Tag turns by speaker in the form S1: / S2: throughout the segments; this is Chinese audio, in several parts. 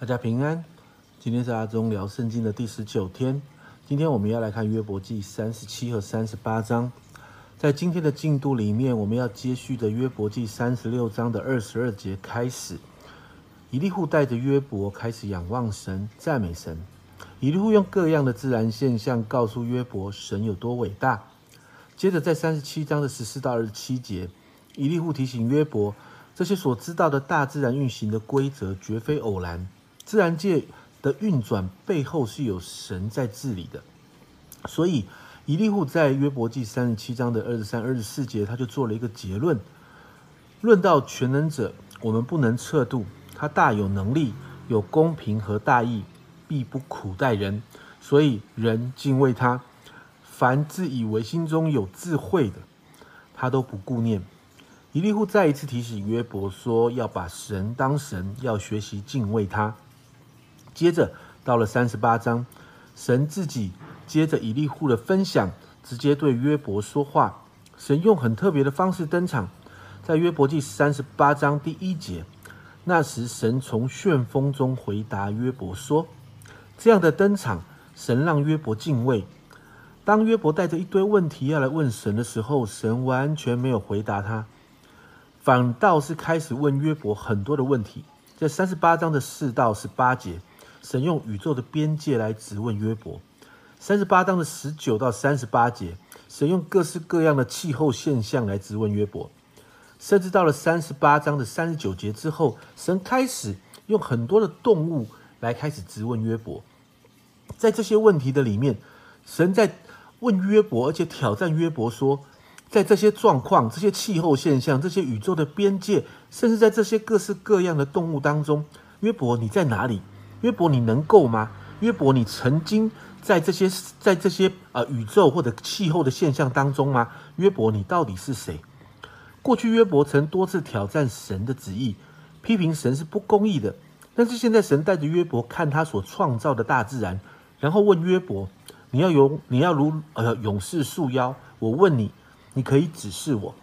S1: 大家平安。今天是阿忠聊圣经的第十九天。今天我们要来看约伯记三十七和三十八章。在今天的进度里面，我们要接续的约伯记三十六章的二十二节开始。以利户带着约伯开始仰望神、赞美神。以利户用各样的自然现象告诉约伯神有多伟大。接着在三十七章的十四到二十七节，以利户提醒约伯，这些所知道的大自然运行的规则绝非偶然。自然界的运转背后是有神在治理的，所以以利户在约伯记三十七章的二十三、二十四节，他就做了一个结论：论到全能者，我们不能测度，他大有能力，有公平和大义，必不苦待人，所以人敬畏他。凡自以为心中有智慧的，他都不顾念。以利户再一次提醒约伯说：要把神当神，要学习敬畏他。接着到了三十八章，神自己接着以利户的分享，直接对约伯说话。神用很特别的方式登场，在约伯记三十八章第一节，那时神从旋风中回答约伯说：“这样的登场，神让约伯敬畏。当约伯带着一堆问题要来问神的时候，神完全没有回答他，反倒是开始问约伯很多的问题。在三十八章的四到十八节。”神用宇宙的边界来质问约伯，三十八章的十九到三十八节，神用各式各样的气候现象来质问约伯，甚至到了三十八章的三十九节之后，神开始用很多的动物来开始质问约伯。在这些问题的里面，神在问约伯，而且挑战约伯说，在这些状况、这些气候现象、这些宇宙的边界，甚至在这些各式各样的动物当中，约伯你在哪里？约伯，你能够吗？约伯，你曾经在这些在这些呃宇宙或者气候的现象当中吗？约伯，你到底是谁？过去约伯曾多次挑战神的旨意，批评神是不公义的。但是现在神带着约伯看他所创造的大自然，然后问约伯：你要勇，你要如呃勇士束腰。我问你，你可以指示我。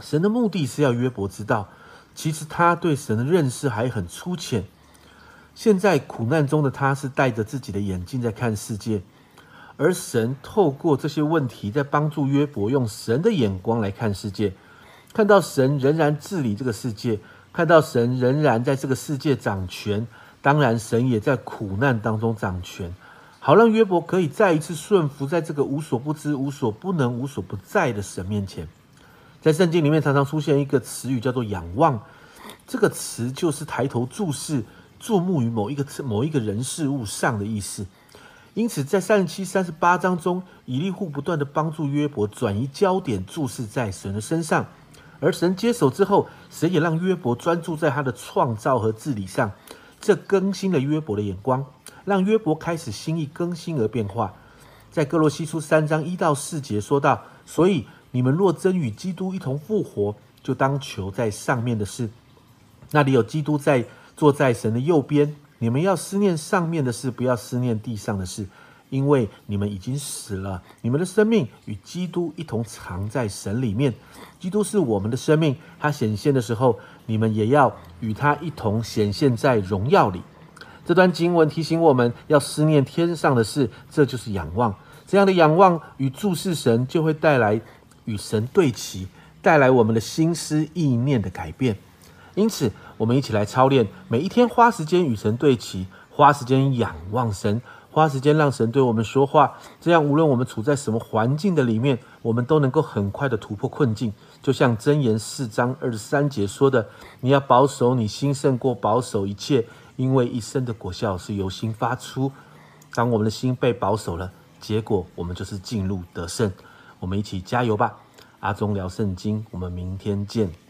S1: 神的目的是要约伯知道，其实他对神的认识还很粗浅。现在苦难中的他，是戴着自己的眼镜在看世界，而神透过这些问题，在帮助约伯用神的眼光来看世界，看到神仍然治理这个世界，看到神仍然在这个世界掌权。当然，神也在苦难当中掌权，好让约伯可以再一次顺服在这个无所不知、无所不能、无所不在的神面前。在圣经里面，常常出现一个词语叫做“仰望”，这个词就是抬头注视。注目于某一个某一个人事物上的意思，因此在三十七、三十八章中，以利户不断的帮助约伯转移焦点，注视在神的身上。而神接手之后，神也让约伯专注在他的创造和治理上，这更新了约伯的眼光，让约伯开始心意更新而变化。在哥罗西书三章一到四节说到：“所以你们若真与基督一同复活，就当求在上面的事，那里有基督在。”坐在神的右边，你们要思念上面的事，不要思念地上的事，因为你们已经死了，你们的生命与基督一同藏在神里面。基督是我们的生命，他显现的时候，你们也要与他一同显现在荣耀里。这段经文提醒我们要思念天上的事，这就是仰望。这样的仰望与注视神，就会带来与神对齐，带来我们的心思意念的改变。因此。我们一起来操练，每一天花时间与神对齐，花时间仰望神，花时间让神对我们说话。这样，无论我们处在什么环境的里面，我们都能够很快的突破困境。就像箴言四章二十三节说的：“你要保守你心胜过保守一切，因为一生的果效是由心发出。”当我们的心被保守了，结果我们就是进入得胜。我们一起加油吧！阿忠聊圣经，我们明天见。